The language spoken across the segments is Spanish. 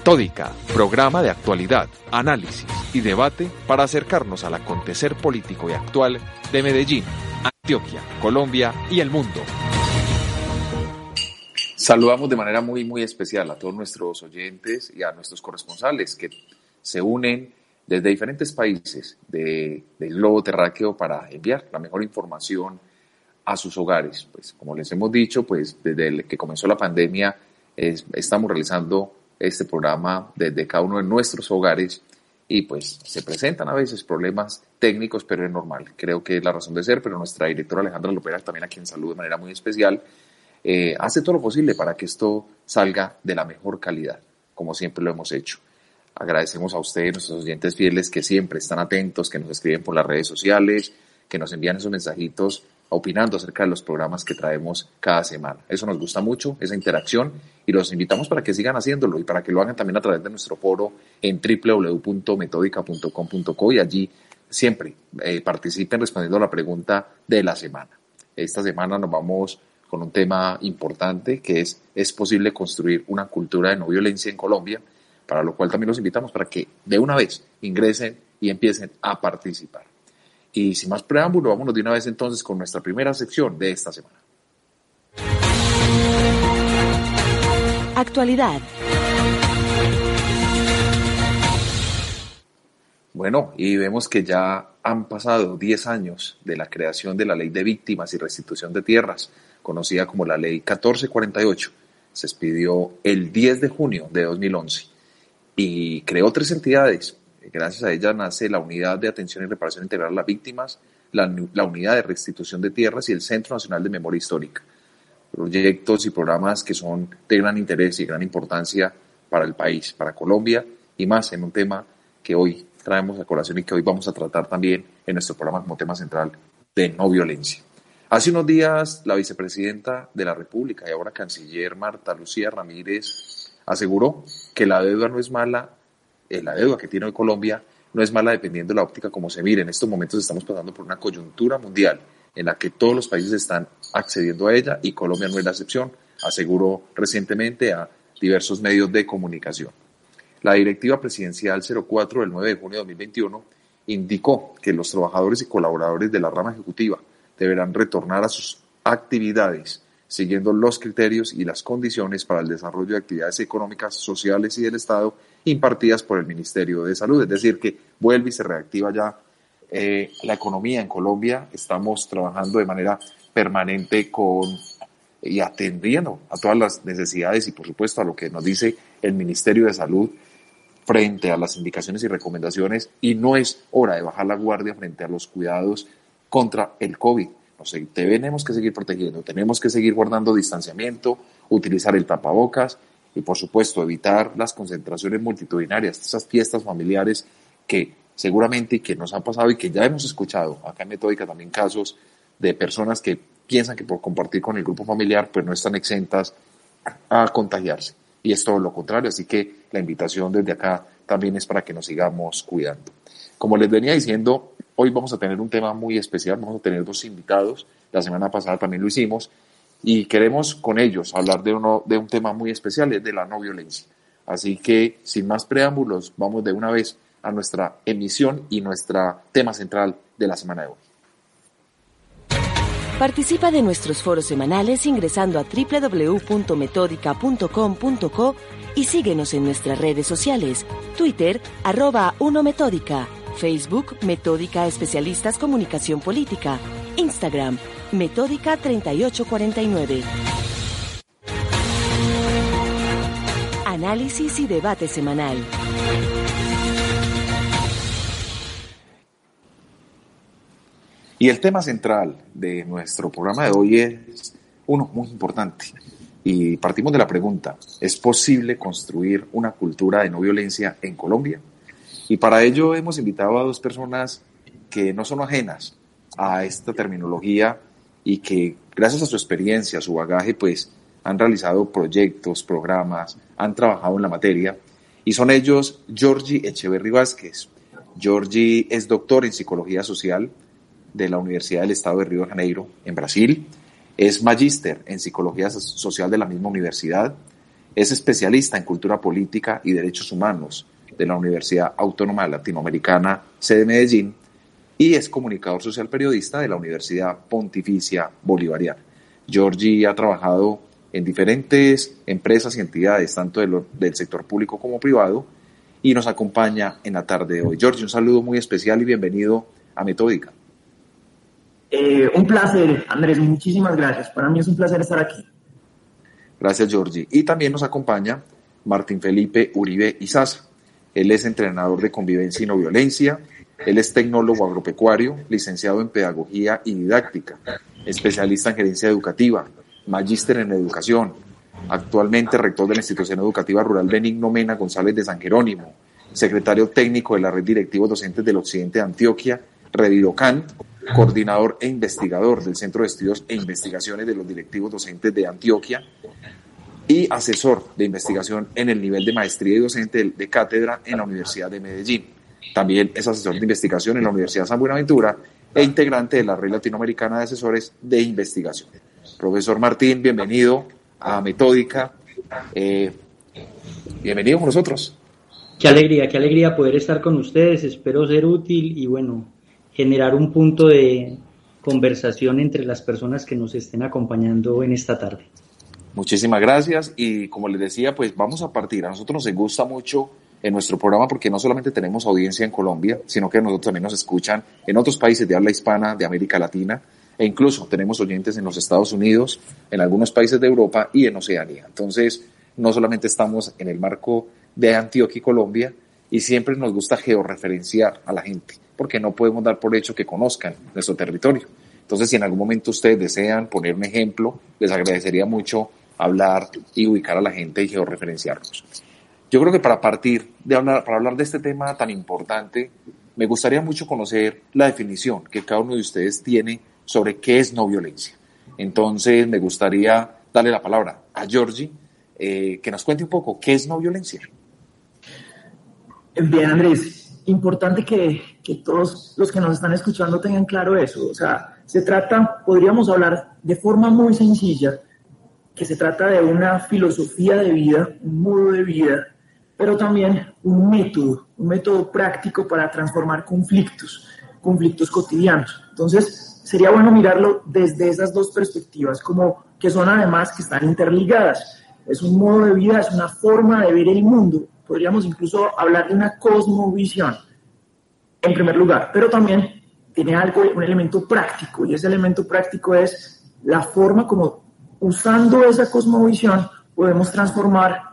Metódica, programa de actualidad, análisis y debate para acercarnos al acontecer político y actual de Medellín, Antioquia, Colombia y el mundo. Saludamos de manera muy, muy especial a todos nuestros oyentes y a nuestros corresponsales que se unen desde diferentes países del globo terráqueo para enviar la mejor información a sus hogares. Pues como les hemos dicho, pues desde que comenzó la pandemia estamos realizando este programa desde cada uno de nuestros hogares y pues se presentan a veces problemas técnicos, pero es normal. Creo que es la razón de ser, pero nuestra directora Alejandra Lopera, también a quien saludo de manera muy especial, eh, hace todo lo posible para que esto salga de la mejor calidad, como siempre lo hemos hecho. Agradecemos a ustedes, nuestros oyentes fieles, que siempre están atentos, que nos escriben por las redes sociales, que nos envían esos mensajitos opinando acerca de los programas que traemos cada semana. Eso nos gusta mucho, esa interacción, y los invitamos para que sigan haciéndolo y para que lo hagan también a través de nuestro foro en www.metódica.com.co y allí siempre eh, participen respondiendo a la pregunta de la semana. Esta semana nos vamos con un tema importante que es, ¿es posible construir una cultura de no violencia en Colombia? Para lo cual también los invitamos para que de una vez ingresen y empiecen a participar. Y sin más preámbulo, vámonos de una vez entonces con nuestra primera sección de esta semana. Actualidad. Bueno, y vemos que ya han pasado 10 años de la creación de la Ley de Víctimas y Restitución de Tierras, conocida como la Ley 1448. Se expidió el 10 de junio de 2011 y creó tres entidades Gracias a ella nace la Unidad de Atención y Reparación Integral a las Víctimas, la, Unidad de Restitución de Tierras y el Centro Nacional de Memoria Histórica. Proyectos y programas que son de gran interés y gran importancia para el país, para Colombia y más en un tema que hoy traemos a colación y que hoy vamos a tratar también en nuestro programa como tema central de no violencia. Hace unos días la vicepresidenta de la República y ahora canciller Marta Lucía Ramírez aseguró que la deuda no es mala eh, la deuda que tiene hoy Colombia no es mala dependiendo de la óptica como se mire. En estos momentos estamos pasando por una coyuntura mundial en la que todos los países están accediendo a ella y Colombia no es la excepción, aseguró recientemente a diversos medios de comunicación. La directiva presidencial 04 del 9 de junio de 2021 indicó que los trabajadores y colaboradores de la rama ejecutiva deberán retornar a sus actividades siguiendo los criterios y las condiciones para el desarrollo de actividades económicas, sociales y del Estado impartidas por el Ministerio de Salud. Es decir, que vuelve y se reactiva ya eh, la economía en Colombia. Estamos trabajando de manera permanente con y atendiendo a todas las necesidades y por supuesto a lo que nos dice el Ministerio de Salud frente a las indicaciones y recomendaciones y no es hora de bajar la guardia frente a los cuidados contra el COVID tenemos que seguir protegiendo, tenemos que seguir guardando distanciamiento, utilizar el tapabocas y, por supuesto, evitar las concentraciones multitudinarias, esas fiestas familiares que seguramente que nos han pasado y que ya hemos escuchado acá en Metódica también casos de personas que piensan que por compartir con el grupo familiar pues no están exentas a contagiarse. Y es todo lo contrario, así que la invitación desde acá también es para que nos sigamos cuidando. Como les venía diciendo, Hoy vamos a tener un tema muy especial, vamos a tener dos invitados, la semana pasada también lo hicimos, y queremos con ellos hablar de, uno, de un tema muy especial, es de la no violencia. Así que, sin más preámbulos, vamos de una vez a nuestra emisión y nuestro tema central de la semana de hoy. Participa de nuestros foros semanales ingresando a www.metódica.com.co y síguenos en nuestras redes sociales, Twitter, arroba 1Metódica Facebook Metódica Especialistas Comunicación Política. Instagram Metódica 3849. Análisis y debate semanal. Y el tema central de nuestro programa de hoy es uno muy importante. Y partimos de la pregunta, ¿es posible construir una cultura de no violencia en Colombia? Y para ello hemos invitado a dos personas que no son ajenas a esta terminología y que gracias a su experiencia, su bagaje, pues han realizado proyectos, programas, han trabajado en la materia. Y son ellos Georgie Echeverry Vázquez. Georgie es doctor en psicología social de la Universidad del Estado de Río de Janeiro, en Brasil. Es magíster en psicología social de la misma universidad. Es especialista en cultura política y derechos humanos de la Universidad Autónoma Latinoamericana, sede Medellín, y es comunicador social periodista de la Universidad Pontificia Bolivariana. Giorgi ha trabajado en diferentes empresas y entidades, tanto del sector público como privado, y nos acompaña en la tarde de hoy. Giorgi, un saludo muy especial y bienvenido a Metódica. Eh, un placer, Andrés, muchísimas gracias. Para mí es un placer estar aquí. Gracias, Giorgi. Y también nos acompaña Martín Felipe Uribe Izaza. Él es entrenador de convivencia y no violencia. Él es tecnólogo agropecuario, licenciado en pedagogía y didáctica, especialista en gerencia educativa, magíster en educación, actualmente rector de la institución educativa rural Benigno Mena González de San Jerónimo, secretario técnico de la red directivos docentes del occidente de Antioquia, Redirocant, coordinador e investigador del Centro de Estudios e Investigaciones de los Directivos Docentes de Antioquia y asesor de investigación en el nivel de maestría y docente de cátedra en la Universidad de Medellín. También es asesor de investigación en la Universidad San Buenaventura e integrante de la Red Latinoamericana de Asesores de Investigación. Profesor Martín, bienvenido a Metódica. Eh, bienvenido con nosotros. Qué alegría, qué alegría poder estar con ustedes. Espero ser útil y bueno, generar un punto de conversación entre las personas que nos estén acompañando en esta tarde. Muchísimas gracias y como les decía, pues vamos a partir. A nosotros nos gusta mucho en nuestro programa porque no solamente tenemos audiencia en Colombia, sino que nosotros también nos escuchan en otros países de habla hispana de América Latina e incluso tenemos oyentes en los Estados Unidos, en algunos países de Europa y en Oceanía. Entonces, no solamente estamos en el marco de Antioquia y Colombia y siempre nos gusta georreferenciar a la gente porque no podemos dar por hecho que conozcan nuestro territorio. Entonces, si en algún momento ustedes desean poner un ejemplo, les agradecería mucho hablar y ubicar a la gente y georreferenciarnos. Yo creo que para partir de hablar, para hablar de este tema tan importante, me gustaría mucho conocer la definición que cada uno de ustedes tiene sobre qué es no violencia. Entonces, me gustaría darle la palabra a Georgie, eh, que nos cuente un poco qué es no violencia. Bien, Andrés, importante que, que, todos los que nos están escuchando tengan claro eso. O sea, se trata, podríamos hablar de forma muy sencilla, que se trata de una filosofía de vida, un modo de vida, pero también un método, un método práctico para transformar conflictos, conflictos cotidianos. Entonces, sería bueno mirarlo desde esas dos perspectivas, como que son además que están interligadas. Es un modo de vida, es una forma de ver el mundo, podríamos incluso hablar de una cosmovisión, en primer lugar, pero también tiene algo, un elemento práctico, y ese elemento práctico es la forma como usando esa cosmovisión podemos transformar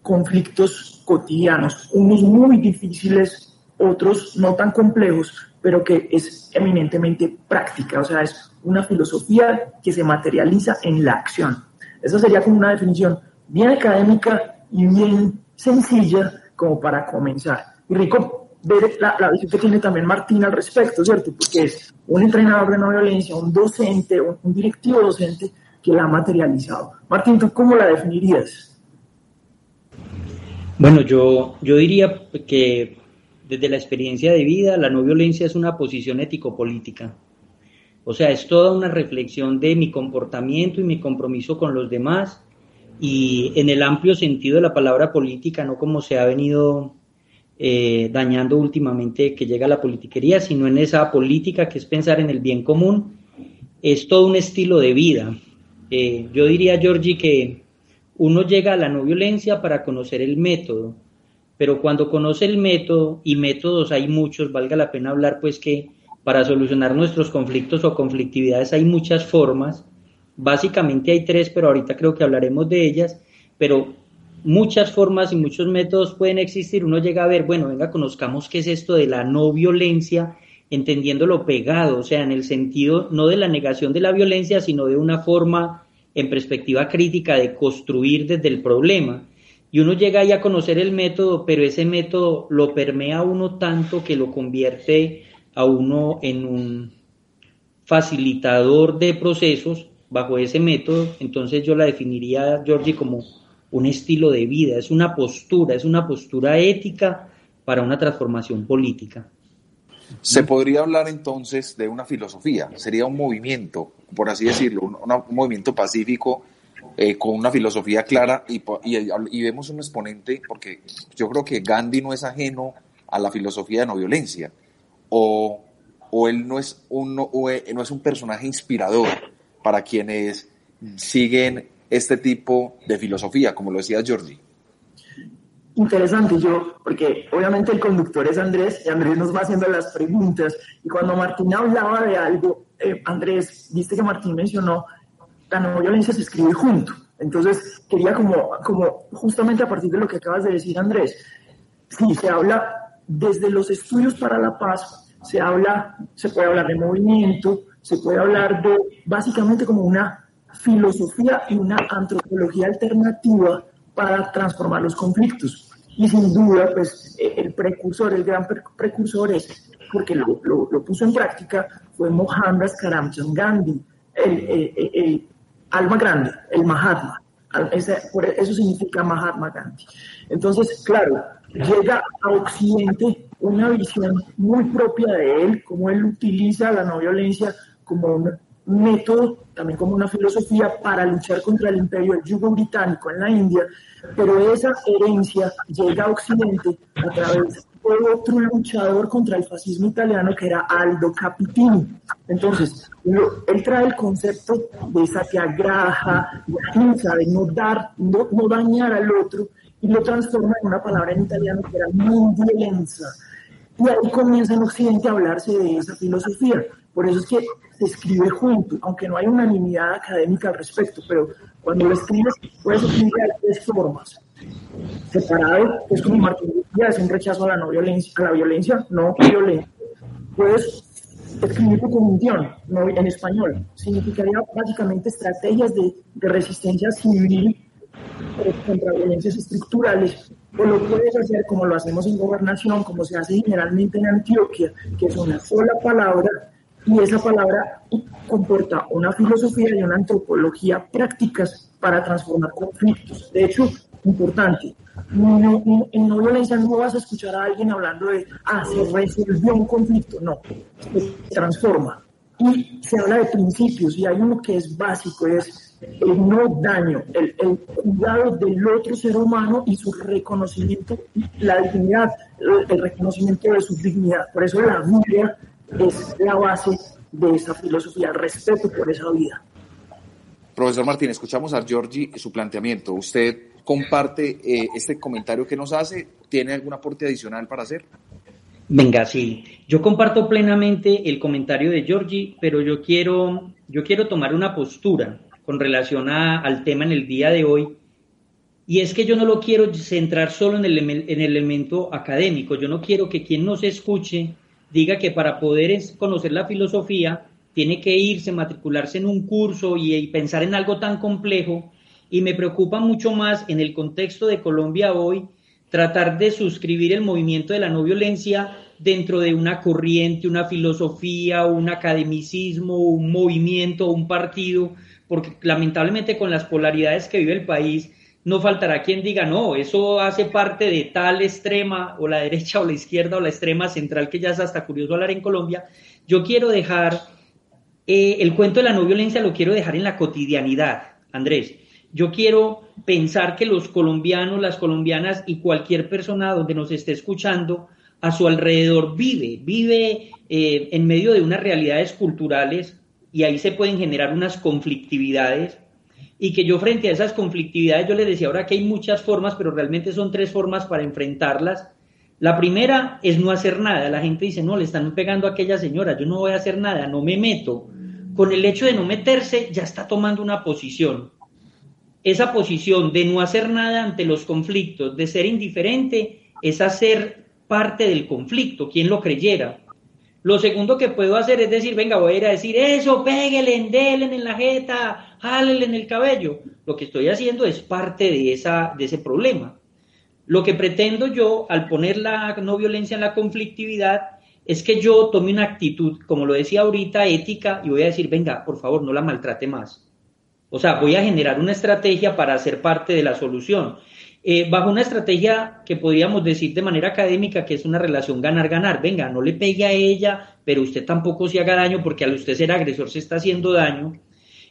conflictos cotidianos, unos muy difíciles, otros no tan complejos, pero que es eminentemente práctica, o sea, es una filosofía que se materializa en la acción. Esa sería como una definición bien académica y bien sencilla como para comenzar. Y rico ver la, la, visión que tiene también Martín al respecto, ¿cierto? Porque es un entrenador de no violencia, un docente, un, un directivo docente que la ha materializado. Martín, ¿tú cómo la definirías? Bueno, yo, yo diría que desde la experiencia de vida, la no violencia es una posición ético-política. O sea, es toda una reflexión de mi comportamiento y mi compromiso con los demás y en el amplio sentido de la palabra política, no como se ha venido eh, dañando últimamente que llega la politiquería, sino en esa política que es pensar en el bien común, es todo un estilo de vida. Eh, yo diría, Georgie, que uno llega a la no violencia para conocer el método, pero cuando conoce el método, y métodos hay muchos, valga la pena hablar pues que para solucionar nuestros conflictos o conflictividades hay muchas formas, Básicamente hay tres, pero ahorita creo que hablaremos de ellas, pero muchas formas y muchos métodos pueden existir. Uno llega a ver, bueno, venga, conozcamos qué es esto de la no violencia, entendiéndolo pegado, o sea, en el sentido no de la negación de la violencia, sino de una forma en perspectiva crítica de construir desde el problema. Y uno llega ahí a conocer el método, pero ese método lo permea a uno tanto que lo convierte a uno en un facilitador de procesos bajo ese método, entonces yo la definiría, Georgie, como un estilo de vida, es una postura, es una postura ética para una transformación política. Se podría hablar entonces de una filosofía, sería un movimiento, por así decirlo, un, un movimiento pacífico eh, con una filosofía clara y, y, vemos un exponente, porque yo creo que Gandhi no es ajeno a la filosofía de no violencia, o, o él no es, un, no, no es un personaje inspirador para quienes siguen este tipo de filosofía, como lo decía Georgie interesante yo, porque obviamente el conductor es Andrés y Andrés nos va haciendo las preguntas. Y cuando Martín hablaba de algo, eh, Andrés, viste que Martín mencionó, la no violencia se escribe junto. Entonces, quería como, como justamente a partir de lo que acabas de decir, Andrés, sí, se habla desde los estudios para la paz, se habla, se puede hablar de movimiento, se puede hablar de básicamente como una filosofía y una antropología alternativa para transformar los conflictos. Y sin duda, pues eh, el precursor, el gran precursor es, porque lo, lo, puso en práctica, fue Mohandas Karamchand Gandhi, el, alma grande, el Mahatma. eso significa Mahatma Gandhi. Entonces, claro, llega a Occidente una visión muy propia de él, como él utiliza la no violencia como un método, también como una filosofía para luchar contra el imperio del yugo británico en la India, pero esa herencia llega a Occidente a través de otro luchador contra el fascismo italiano que era Aldo Capitini. Entonces, él trae el concepto de satyagraha, de de no dar, no, dañar al otro, y lo transforma en una palabra en italiano que era non violenza. Y ahí comienza en Occidente a hablarse de esa filosofía. Por eso es que se escribe junto, aunque no hay unanimidad académica al respecto, pero cuando lo escribes puedes escribir de tres formas. Separado, es como Martín decía, es un rechazo a la no violencia, a la violencia no violenta. Puedes escribir tu conjunción no, en español. Significaría básicamente estrategias de, de resistencia civil contra violencias estructurales, o lo puedes hacer como lo hacemos en gobernación, como se hace generalmente en Antioquia, que es una sola palabra y esa palabra comporta una filosofía y una antropología prácticas para transformar conflictos. De hecho, importante, en no violencia no vas a escuchar a alguien hablando de, ah, se resolvió un conflicto, no, se transforma. Y se habla de principios y hay uno que es básico, es el no daño, el, el cuidado del otro ser humano y su reconocimiento, la dignidad, el reconocimiento de su dignidad. Por eso la Biblia es la base de esa filosofía, el respeto por esa vida. Profesor Martín, escuchamos a Giorgi su planteamiento. ¿Usted comparte eh, este comentario que nos hace? ¿Tiene algún aporte adicional para hacer? Venga, sí. Yo comparto plenamente el comentario de Giorgi, pero yo quiero, yo quiero tomar una postura con relación al tema en el día de hoy. Y es que yo no lo quiero centrar solo en el, en el elemento académico. Yo no quiero que quien nos escuche diga que para poder conocer la filosofía tiene que irse, matricularse en un curso y, pensar en algo tan complejo. Y me preocupa mucho más en el contexto de Colombia hoy tratar de suscribir el movimiento de la no violencia dentro de una corriente, una filosofía, un academicismo, un movimiento, un partido, porque lamentablemente con las polaridades que vive el país, no faltará quien diga, no, eso hace parte de tal extrema, o la derecha o la izquierda o la extrema central, que ya es hasta curioso hablar en Colombia. Yo quiero dejar, eh, el cuento de la no violencia lo quiero dejar en la cotidianidad, Andrés. Yo quiero pensar que los colombianos, las colombianas y cualquier persona donde nos esté escuchando, a su alrededor vive, vive eh, en medio de unas realidades culturales y ahí se pueden generar unas conflictividades y que yo frente a esas conflictividades, yo les decía ahora que hay muchas formas, pero realmente son tres formas para enfrentarlas. La primera es no hacer nada. La gente dice, no, le están pegando a aquella señora, yo no voy a hacer nada, no me meto. Con el hecho de no meterse, ya está tomando una posición. Esa posición de no hacer nada ante los conflictos, de ser indiferente, es hacer parte del conflicto, quien lo creyera. Lo segundo que puedo hacer es decir, venga, voy a ir a decir eso, pégale, denle en la jeta, jálele en el cabello. Lo que estoy haciendo es parte de, esa, de ese problema. Lo que pretendo yo, al poner la no violencia en la conflictividad, es que yo tome una actitud, como lo decía ahorita, ética, y voy a decir, venga, por favor, no la maltrate más. O sea, voy a generar una estrategia para ser parte de la solución. Eh, bajo una estrategia que podríamos decir de manera académica que es una relación ganar-ganar. Venga, no le pegue a ella, pero usted tampoco se haga daño porque al usted ser agresor se está haciendo daño.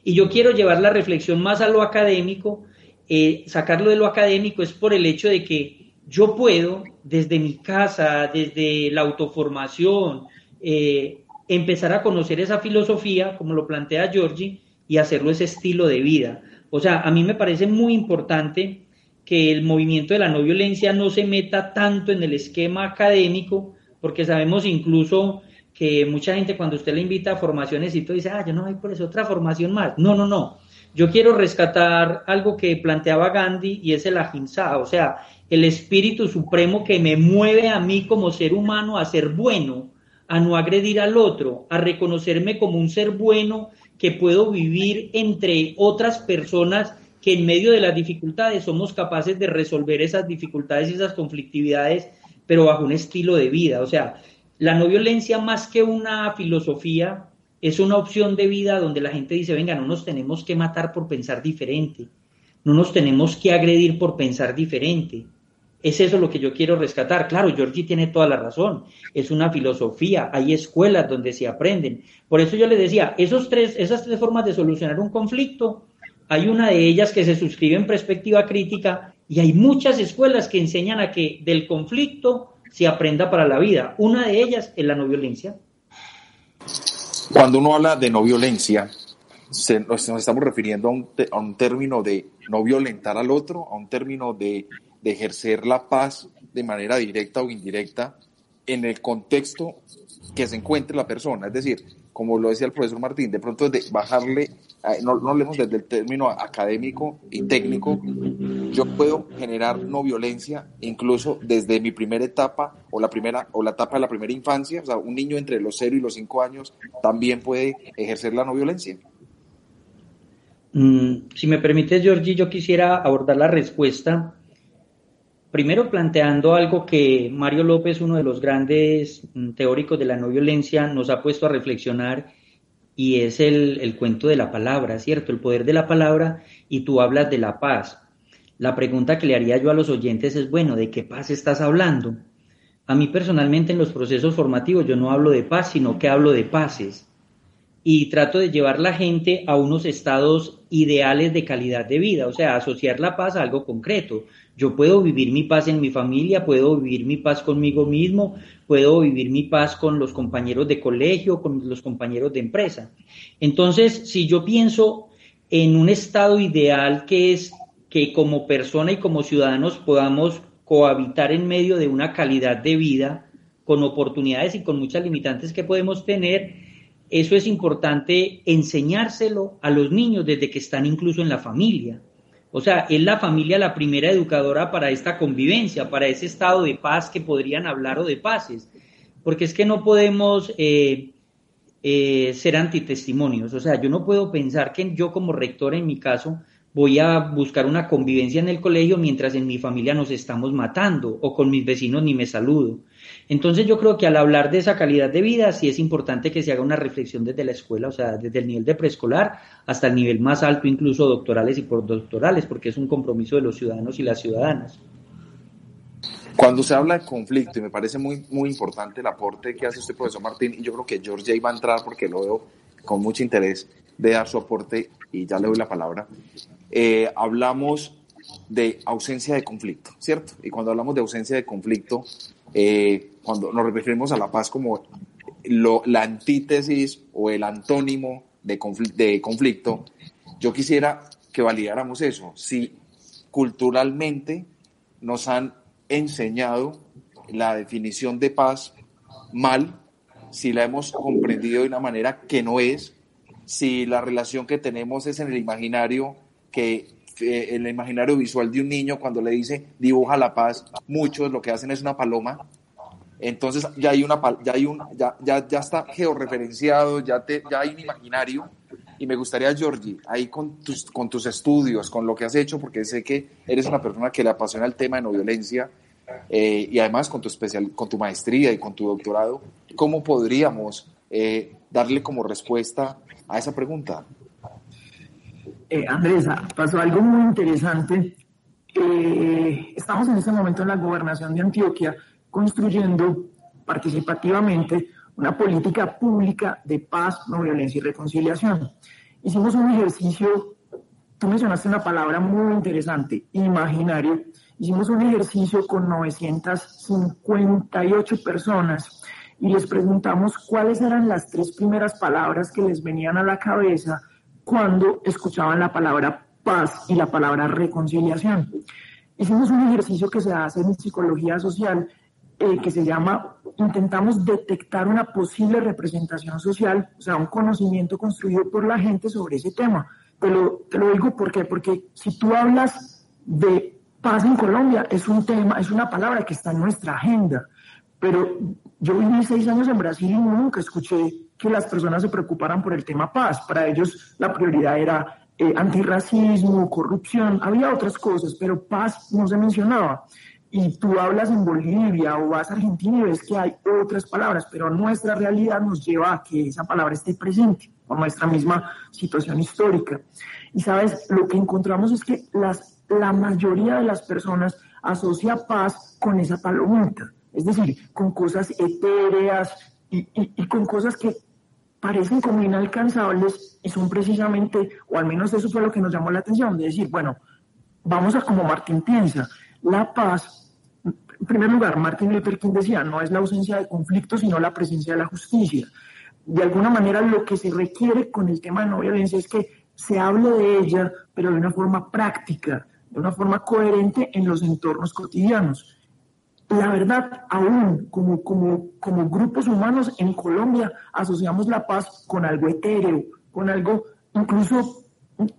Y yo quiero llevar la reflexión más a lo académico, eh, sacarlo de lo académico es por el hecho de que yo puedo, desde mi casa, desde la autoformación, eh, empezar a conocer esa filosofía, como lo plantea Giorgi, y hacerlo ese estilo de vida. O sea, a mí me parece muy importante que el movimiento de la no violencia no se meta tanto en el esquema académico, porque sabemos incluso que mucha gente cuando usted le invita a formaciones y todo dice, ah, yo no voy por eso, otra formación más. No, no, no. Yo quiero rescatar algo que planteaba Gandhi y es el ahimsa, o sea, el espíritu supremo que me mueve a mí como ser humano a ser bueno, a no agredir al otro, a reconocerme como un ser bueno que puedo vivir entre otras personas que en medio de las dificultades somos capaces de resolver esas dificultades y esas conflictividades, pero bajo un estilo de vida. O sea, la no violencia más que una filosofía es una opción de vida donde la gente dice, venga, no nos tenemos que matar por pensar diferente, no nos tenemos que agredir por pensar diferente. Es eso lo que yo quiero rescatar. Claro, Georgie tiene toda la razón. Es una filosofía, hay escuelas donde se aprenden. Por eso yo le decía, esos tres, esas tres formas de solucionar un conflicto, hay una de ellas que se suscribe en perspectiva crítica y hay muchas escuelas que enseñan a que del conflicto se aprenda para la vida. Una de ellas es la no violencia. Cuando uno habla de no violencia, se, nos, estamos refiriendo a un, a un, término de no violentar al otro, a un término de, de, ejercer la paz de manera directa o indirecta en el contexto que se encuentre la persona. Es decir, como lo decía el profesor Martín, de pronto de bajarle, no, no hablemos desde el término académico y técnico, yo puedo generar no violencia incluso desde mi primera etapa o la primera o la etapa de la primera infancia, o sea, un niño entre los 0 y los 5 años también puede ejercer la no violencia. Mm, si me permite, Georgie, yo quisiera abordar la respuesta Primero planteando algo que Mario López, uno de los grandes mm, teóricos de la no violencia, nos ha puesto a reflexionar y es el, el, cuento de la palabra, ¿cierto? El poder de la palabra y tú hablas de la paz. La pregunta que le haría yo a los oyentes es, bueno, ¿de qué paz estás hablando? A mí personalmente en los procesos formativos yo no hablo de paz, sino que hablo de paces y trato de llevar la gente a unos estados ideales de calidad de vida, o sea, asociar la paz a algo concreto. Yo puedo vivir mi paz en mi familia, puedo vivir mi paz conmigo mismo, puedo vivir mi paz con los compañeros de colegio, con los compañeros de empresa. Entonces, si yo pienso en un estado ideal que es que como persona y como ciudadanos podamos cohabitar en medio de una calidad de vida con oportunidades y con muchas limitantes que podemos tener, eso es importante enseñárselo a los niños desde que están incluso en la familia. O sea, es la familia la primera educadora para esta convivencia, para ese estado de paz que podrían hablar o de paces. Porque es que no podemos eh, eh, ser antitestimonios. O sea, yo no puedo pensar que yo como rector, en mi caso, voy a buscar una convivencia en el colegio mientras en mi familia nos estamos matando o con mis vecinos ni me saludo. Entonces yo creo que al hablar de esa calidad de vida sí es importante que se haga una reflexión desde la escuela, o sea, desde el nivel de preescolar hasta el nivel más alto, incluso doctorales y postdoctorales, porque es un compromiso de los ciudadanos y las ciudadanas. Cuando se habla de conflicto, y me parece muy, muy importante el aporte que hace este profesor Martín, y yo creo que George ya iba a entrar porque lo veo con mucho interés de dar su aporte, y ya le doy la palabra, eh, hablamos de ausencia de conflicto, ¿cierto? Y cuando hablamos de ausencia de conflicto, eh, cuando nos referimos a la paz como lo, la antítesis o el antónimo de, de conflicto, yo quisiera que validáramos eso. Si culturalmente nos han enseñado la definición de paz mal, si la hemos comprendido de una manera que no es, si la relación que tenemos es en el imaginario que eh, el imaginario visual de un niño cuando le dice dibuja la paz, muchos lo que hacen es una paloma. Entonces ya hay una ya hay un ya, ya, ya está georreferenciado, ya te, ya hay un imaginario y me gustaría Georgie, ahí con tus con tus estudios, con lo que has hecho porque sé que eres una persona que le apasiona el tema de no violencia eh, y además con tu especial con tu maestría y con tu doctorado, ¿cómo podríamos eh, darle como respuesta a esa pregunta? Eh, pasó algo muy interesante. Eh, estamos en este momento en la gobernación de Antioquia construyendo participativamente una política pública de paz, no violencia y reconciliación. hicimos un ejercicio, tú mencionaste una palabra muy interesante, imaginario. Hicimos un ejercicio con 958 personas y les preguntamos cuáles eran las tres primeras palabras que les venían a la cabeza cuando escuchaban la palabra paz y la palabra reconciliación. Hicimos un ejercicio que se hace en psicología social eh, que se llama, intentamos detectar una posible representación social, o sea, un conocimiento construido por la gente sobre ese tema. Te lo, te lo digo ¿por porque si tú hablas de paz en Colombia, es un tema, es una palabra que está en nuestra agenda, pero yo viví seis años en Brasil y nunca escuché que las personas se preocuparan por el tema paz. Para ellos la prioridad era eh, antirracismo, corrupción, había otras cosas, pero paz no se mencionaba y tú hablas en Bolivia o vas a Argentina y ves que hay otras palabras, pero nuestra realidad nos lleva a que esa palabra esté presente por nuestra misma situación histórica. Y sabes, lo que encontramos es que las, la mayoría de las personas asocia paz con esa palomita, es decir, con cosas etéreas y, y con cosas que parecen como inalcanzables y son precisamente, o al menos eso fue lo que nos llamó la atención, de decir, bueno, vamos a como Martín piensa, la paz, en primer lugar, Martin Luther King decía, no es la ausencia de conflicto, sino la presencia de la justicia. De alguna manera, lo que se requiere con el tema de no violencia es que se hable de ella, pero de una forma práctica, de una forma coherente en los entornos cotidianos. La verdad, aún como, grupos humanos en Colombia asociamos la paz con algo etéreo, con algo incluso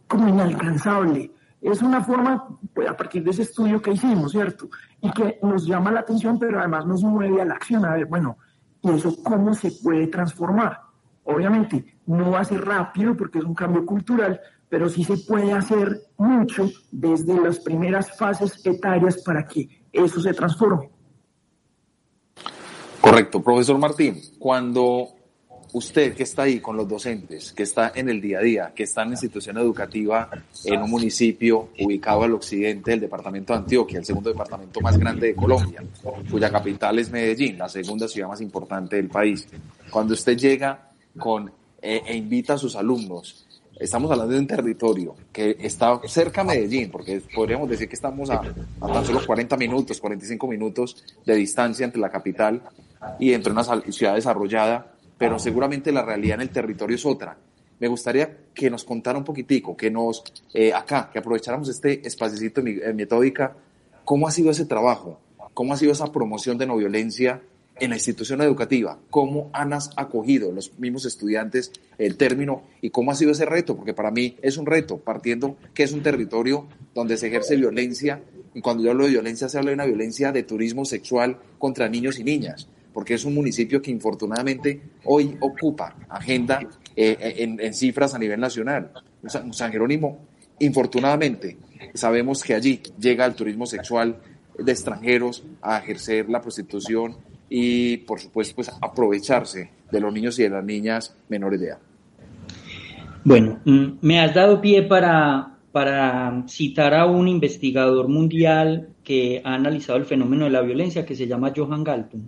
como inalcanzable es una forma, pues, a partir de ese estudio que hicimos, ¿cierto? Y que nos llama la atención, pero además nos mueve a la acción. A ver, bueno, ¿y eso cómo se puede transformar? Obviamente, no va a ser rápido porque es un cambio cultural, pero sí se puede hacer mucho desde las primeras fases etarias para que eso se transforme. Correcto, profesor Martín. Cuando usted que está ahí con los docentes, que está en el día a día, que está en la institución educativa en un municipio ubicado al occidente del departamento de Antioquia, el segundo departamento más grande de Colombia, cuya capital es Medellín, la segunda ciudad más importante del país. Cuando usted llega con, eh, e invita a sus alumnos, estamos hablando de un territorio que está cerca a Medellín, porque podríamos decir que estamos a, a tan solo 40 minutos, 45 minutos de distancia entre la capital y entre una ciudad desarrollada pero seguramente la realidad en el territorio es otra. Me gustaría que nos contara un poquitico, que nos, eh, acá, que aprovecháramos este espacito en metódica, cómo ha sido ese trabajo, cómo ha sido esa promoción de no violencia en la institución educativa, cómo han acogido los mismos estudiantes el término y cómo ha sido ese reto, porque para mí es un reto, partiendo que es un territorio donde se ejerce violencia, y cuando yo hablo de violencia se habla de una violencia de turismo sexual contra niños y niñas porque es un municipio que infortunadamente hoy ocupa agenda eh, eh, en, cifras a nivel nacional. San Jerónimo, infortunadamente, sabemos que allí llega el turismo sexual de extranjeros a ejercer la prostitución y, por supuesto, pues aprovecharse de los niños y de las niñas menores de edad. Bueno, mm, me has dado pie para, para citar a un investigador mundial que ha analizado el fenómeno de la violencia que se llama Johan Galtung.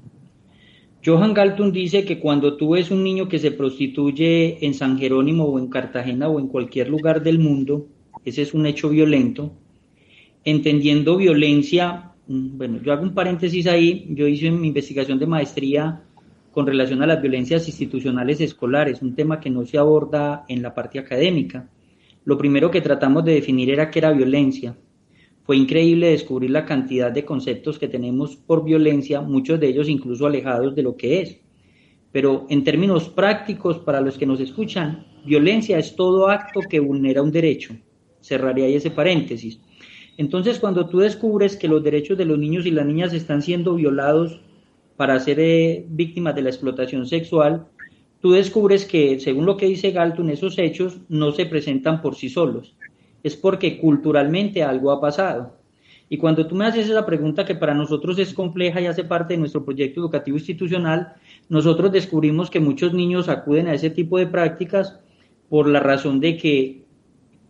Johan Galton dice que cuando tú ves un niño que se prostituye en San Jerónimo o en Cartagena o en cualquier lugar del mundo, ese es un hecho violento. Entendiendo violencia, mm, bueno, yo hago un paréntesis ahí, yo hice mi investigación de maestría con relación a las violencias institucionales escolares, un tema que no se aborda en la parte académica. Lo primero que tratamos de definir era qué era violencia. Fue increíble descubrir la cantidad de conceptos que tenemos por violencia, muchos de ellos incluso alejados de lo que es. Pero en términos prácticos, para los que nos escuchan, violencia es todo acto que vulnera un derecho. Cerraría ahí ese paréntesis. Entonces, cuando tú descubres que los derechos de los niños y las niñas están siendo violados para ser eh, víctimas de la explotación sexual, tú descubres que, según lo que dice Galton, esos hechos no se presentan por sí solos, es porque culturalmente algo ha pasado. Y cuando tú me haces esa pregunta que para nosotros es compleja y hace parte de nuestro proyecto educativo institucional, nosotros descubrimos que muchos niños acuden a ese tipo de prácticas por la razón de que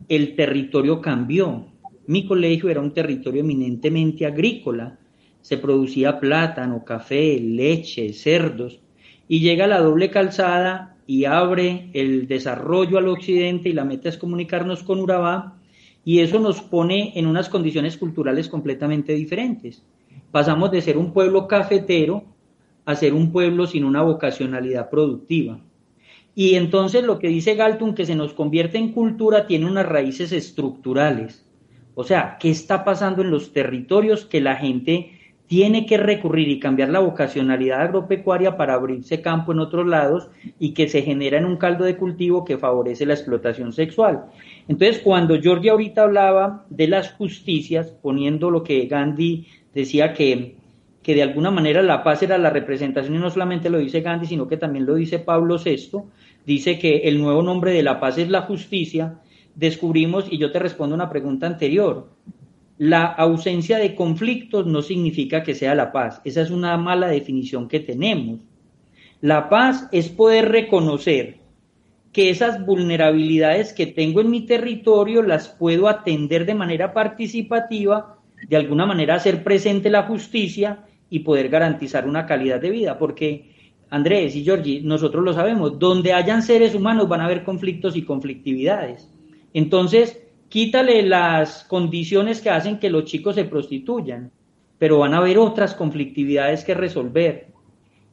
el territorio cambió. Mi colegio era un territorio eminentemente agrícola, se producía plátano, café, leche, cerdos, y llega la doble calzada y abre el desarrollo al occidente y la meta es comunicarnos con Urabá y eso nos pone en unas condiciones culturales completamente diferentes. Pasamos de ser un pueblo cafetero a ser un pueblo sin una vocacionalidad productiva. Y entonces lo que dice Galton, que se nos convierte en cultura, tiene unas raíces estructurales. O sea, ¿qué está pasando en los territorios que la gente tiene que recurrir y cambiar la vocacionalidad agropecuaria para abrirse campo en otros lados y que se genera en un caldo de cultivo que favorece la explotación sexual? Entonces, cuando Georgia ahorita hablaba de las justicias, poniendo lo que Gandhi decía que, que de alguna manera la paz era la representación, y no solamente lo dice Gandhi, sino que también lo dice Pablo VI, dice que el nuevo nombre de la paz es la justicia, descubrimos, y yo te respondo una pregunta anterior, la ausencia de conflictos no significa que sea la paz, esa es una mala definición que tenemos. La paz es poder reconocer que esas vulnerabilidades que tengo en mi territorio las puedo atender de manera participativa, de alguna manera hacer presente la justicia y poder garantizar una calidad de vida, porque Andrés y Georgie, nosotros lo sabemos, donde hayan seres humanos van a haber conflictos y conflictividades. Entonces, quítale las condiciones que hacen que los chicos se prostituyan, pero van a haber otras conflictividades que resolver.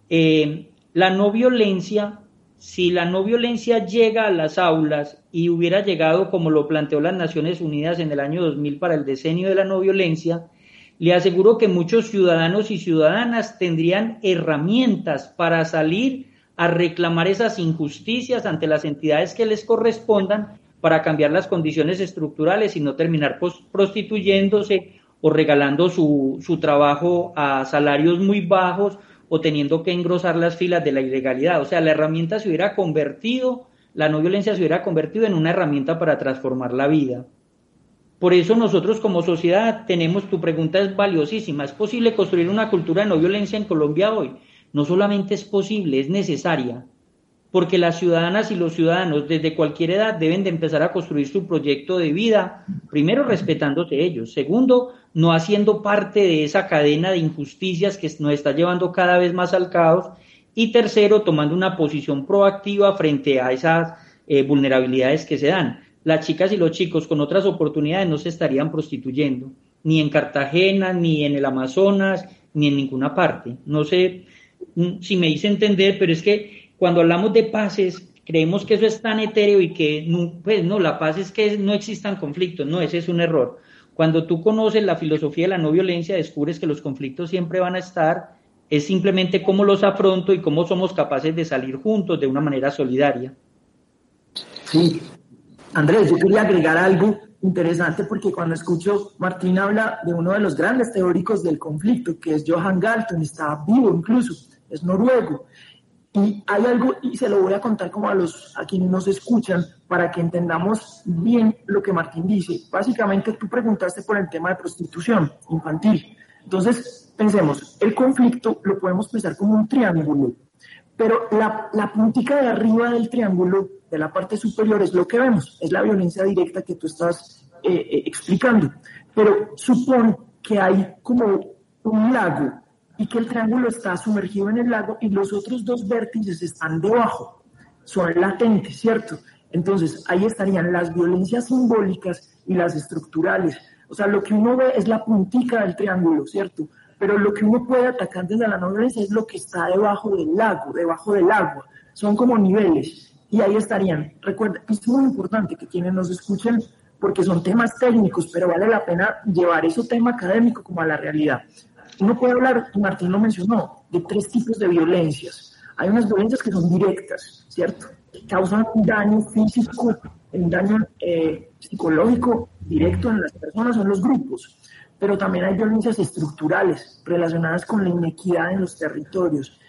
Eh, la no violencia, si la no violencia llega a las aulas y hubiera llegado como lo planteó las Naciones Unidas en el año 2000 para el decenio de la no violencia, le aseguro que muchos ciudadanos y ciudadanas tendrían herramientas para salir a reclamar esas injusticias ante las entidades que les correspondan para cambiar las condiciones estructurales y no terminar prostituyéndose o regalando su, su trabajo a salarios muy bajos o teniendo que engrosar las filas de la ilegalidad. O sea, la herramienta se hubiera convertido, la no violencia se hubiera convertido en una herramienta para transformar la vida. Por eso nosotros como sociedad tenemos, tu pregunta es valiosísima, ¿es posible construir una cultura de no violencia en Colombia hoy? No solamente es posible, es necesaria, porque las ciudadanas y los ciudadanos desde cualquier edad deben de empezar a construir su proyecto de vida, primero respetándose ellos, segundo, no haciendo parte de esa cadena de injusticias que nos está llevando cada vez más al caos, y tercero, tomando una posición proactiva frente a esas eh, vulnerabilidades que se dan las chicas y los chicos con otras oportunidades no se estarían prostituyendo, ni en Cartagena, ni en el Amazonas, ni en ninguna parte. No sé mm, si me hice entender, pero es que cuando hablamos de paces, creemos que eso es tan etéreo y que, pues no, la paz es que no existan conflictos, no, ese es un error. Cuando tú conoces la filosofía de la no violencia, descubres que los conflictos siempre van a estar, es simplemente cómo los afronto y cómo somos capaces de salir juntos de una manera solidaria. Sí, Andrés, yo quería agregar algo interesante porque cuando escucho Martín habla de uno de los grandes teóricos del conflicto, que es Johan Galton, está vivo incluso, es noruego. Y hay algo, y se lo voy a contar como a los a quienes nos escuchan para que entendamos bien lo que Martín dice. Básicamente tú preguntaste por el tema de prostitución infantil. Entonces, pensemos, el conflicto lo podemos pensar como un triángulo, pero la, la puntica de arriba del triángulo de la parte superior es lo que vemos, es la violencia directa que tú estás eh, eh, explicando. Pero supone que hay como un lago y que el triángulo está sumergido en el lago y los otros dos vértices están debajo, son latentes, ¿cierto? Entonces ahí estarían las violencias simbólicas y las estructurales. O sea, lo que uno ve es la puntica del triángulo, ¿cierto? Pero lo que uno puede atacar desde la no violencia es lo que está debajo del lago, debajo del agua. Son como niveles y ahí estarían. Recuerda, es muy importante que quienes nos escuchen, porque son temas técnicos, pero vale la pena llevar ese tema académico como a la realidad. Uno puede hablar, Martín lo mencionó, de tres tipos de violencias. Hay unas violencias que son directas, ¿cierto? Que causan un daño físico, un daño eh, psicológico directo en las personas o en los grupos. Pero también hay violencias estructurales relacionadas con la inequidad en los territorios.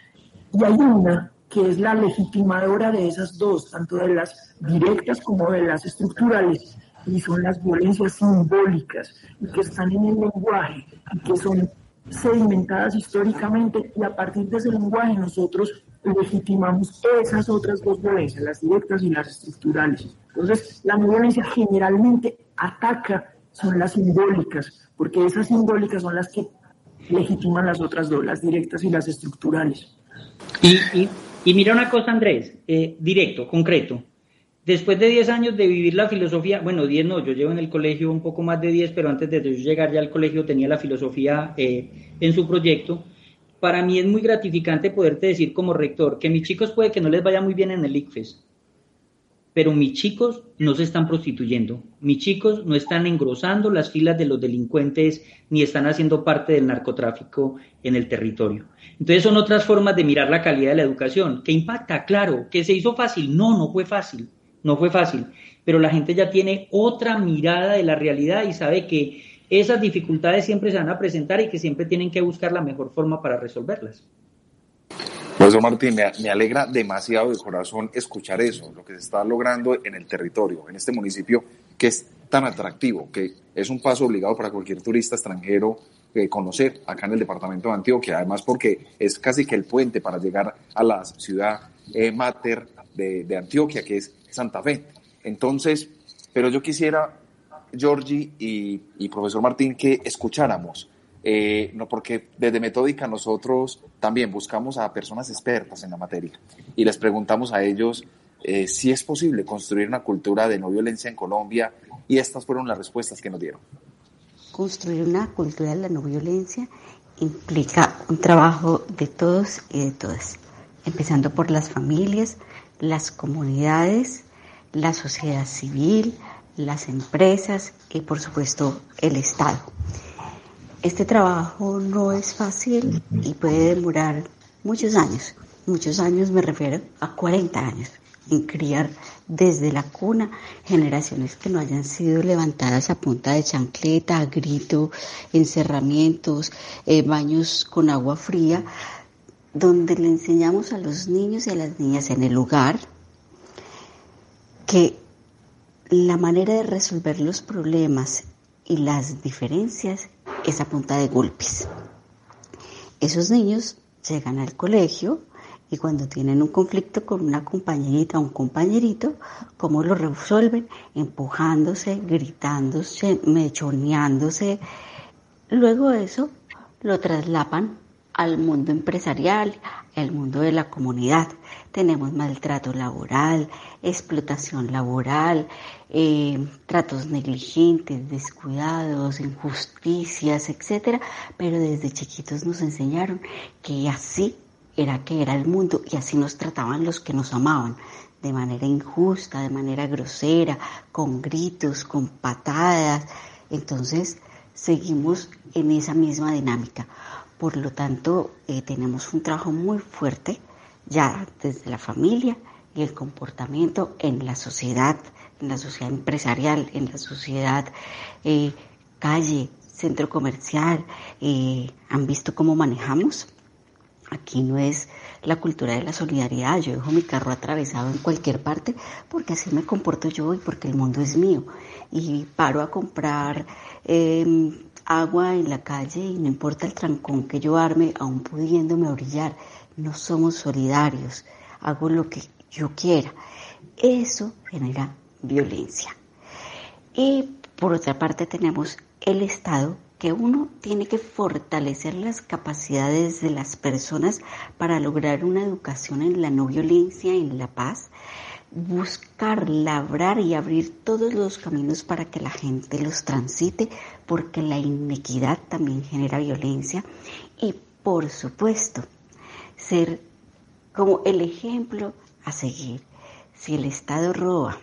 Y hay una que es la legitimadora de esas dos, tanto de las directas como de las estructurales, y son las violencias simbólicas, que están en el lenguaje, y que son sedimentadas históricamente, y a partir de ese lenguaje nosotros legitimamos esas otras dos violencias, las directas y las estructurales. Entonces, la violencia generalmente ataca, son las simbólicas, porque esas simbólicas son las que legitiman las otras dos, las directas y las estructurales. Y, mira una cosa, Andrés, eh, directo, concreto. Después de 10 años de vivir la filosofía, bueno, 10 no, yo llevo en el colegio un poco más de 10, pero antes de yo llegar ya al colegio tenía la filosofía eh, en su proyecto. Para mí es muy gratificante poderte decir como rector que mis chicos puede que no les vaya muy bien en el ICFES, pero mis chicos no se están prostituyendo, mis chicos no están engrosando las filas de los delincuentes ni están haciendo parte del narcotráfico en el territorio. Entonces son otras formas de mirar la calidad de la educación. ¿Qué impacta? Claro, que se hizo fácil. No, no fue fácil, no fue fácil. Pero la gente ya tiene otra mirada de la realidad y sabe que esas dificultades siempre se van a presentar y que siempre tienen que buscar la mejor forma para resolverlas. Profesor Martín, me, alegra demasiado de corazón escuchar eso, lo que se está logrando en el territorio, en este municipio que es tan atractivo, que es un paso obligado para cualquier turista extranjero eh, conocer acá en el departamento de Antioquia, además porque es casi que el puente para llegar a la ciudad eh, mater de, Antioquia, que es Santa Fe. Entonces, pero yo quisiera, Georgie y profesor Martín, que escucháramos eh, no, porque desde Metódica nosotros también buscamos a personas expertas en la materia y les preguntamos a ellos eh, si es posible construir una cultura de no violencia en Colombia y estas fueron las respuestas que nos dieron. Construir una cultura de la no violencia implica un trabajo de todos y de todas, empezando por las familias, las comunidades, la sociedad civil, las empresas y por supuesto el Estado. Este trabajo no es fácil y puede demorar muchos años. Muchos años me refiero a 40 años en criar desde la cuna generaciones que no hayan sido levantadas a punta de chancleta, a grito, encerramientos, eh, baños con agua fría, donde le enseñamos a los niños y a las niñas en el lugar que la manera de resolver los problemas y las diferencias es a punta de golpes. Esos niños llegan al colegio y cuando tienen un conflicto con una compañerita o un compañerito, ¿cómo lo resuelven? Empujándose, gritándose, mechoneándose. Luego eso lo traslapan al mundo empresarial, al mundo de la comunidad. Tenemos maltrato laboral, explotación laboral, eh, tratos negligentes, descuidados, injusticias, etcétera. Pero desde chiquitos nos enseñaron que así era que era el mundo y así nos trataban los que nos amaban, de manera injusta, de manera grosera, con gritos, con patadas. Entonces seguimos en esa misma dinámica. Por lo tanto, eh, tenemos un trabajo muy fuerte ya desde la familia y el comportamiento en la sociedad, en la sociedad empresarial, en la sociedad eh, calle, centro comercial. Eh, ¿Han visto cómo manejamos? Aquí no es la cultura de la solidaridad. Yo dejo mi carro atravesado en cualquier parte porque así me comporto yo y porque el mundo es mío. Y paro a comprar em, agua en la calle y no importa el trancón que yo arme, aún pudiéndome orillar, no somos solidarios, hago lo que yo quiera. Eso genera violencia. Y por otra parte tenemos el Estado que uno tiene que fortalecer las capacidades de las personas para lograr una educación en la no violencia, en la paz, buscar, labrar y abrir todos los caminos para que la gente los transite, porque la inequidad también genera violencia y por supuesto ser como el ejemplo a seguir. Si el Estado roba,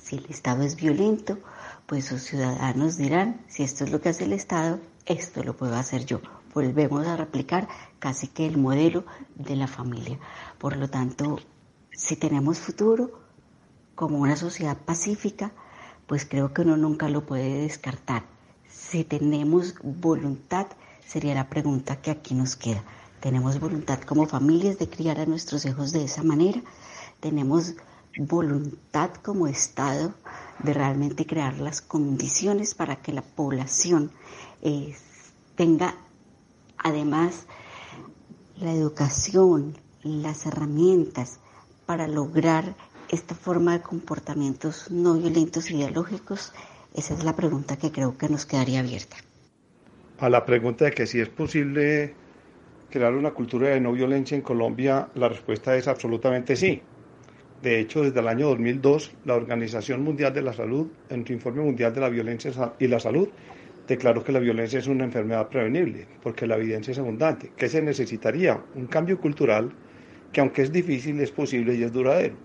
si el Estado es violento, pues sus ciudadanos dirán, si esto es lo que hace el Estado, esto lo puedo hacer yo. Volvemos a replicar casi que el modelo de la familia. Por lo tanto, si tenemos futuro como una sociedad pacífica, pues creo que uno nunca lo puede descartar. Si tenemos voluntad, sería la pregunta que aquí nos queda. ¿Tenemos voluntad como familias de criar a nuestros hijos de esa manera? ¿Tenemos voluntad como Estado de realmente crear las condiciones para que la población eh, tenga además la educación, las herramientas, para lograr esta forma de comportamientos no violentos ideológicos? Esa es la pregunta que creo que nos quedaría abierta. A la pregunta de que si es posible crear una cultura de no violencia en Colombia, la respuesta es absolutamente sí. De hecho, desde el año 2002, la Organización Mundial de la Salud, en su informe mundial de la violencia y la salud, declaró que la violencia es una enfermedad prevenible, porque la evidencia es abundante. ¿Qué se necesitaría? Un cambio cultural que aunque es difícil, es posible y es duradero.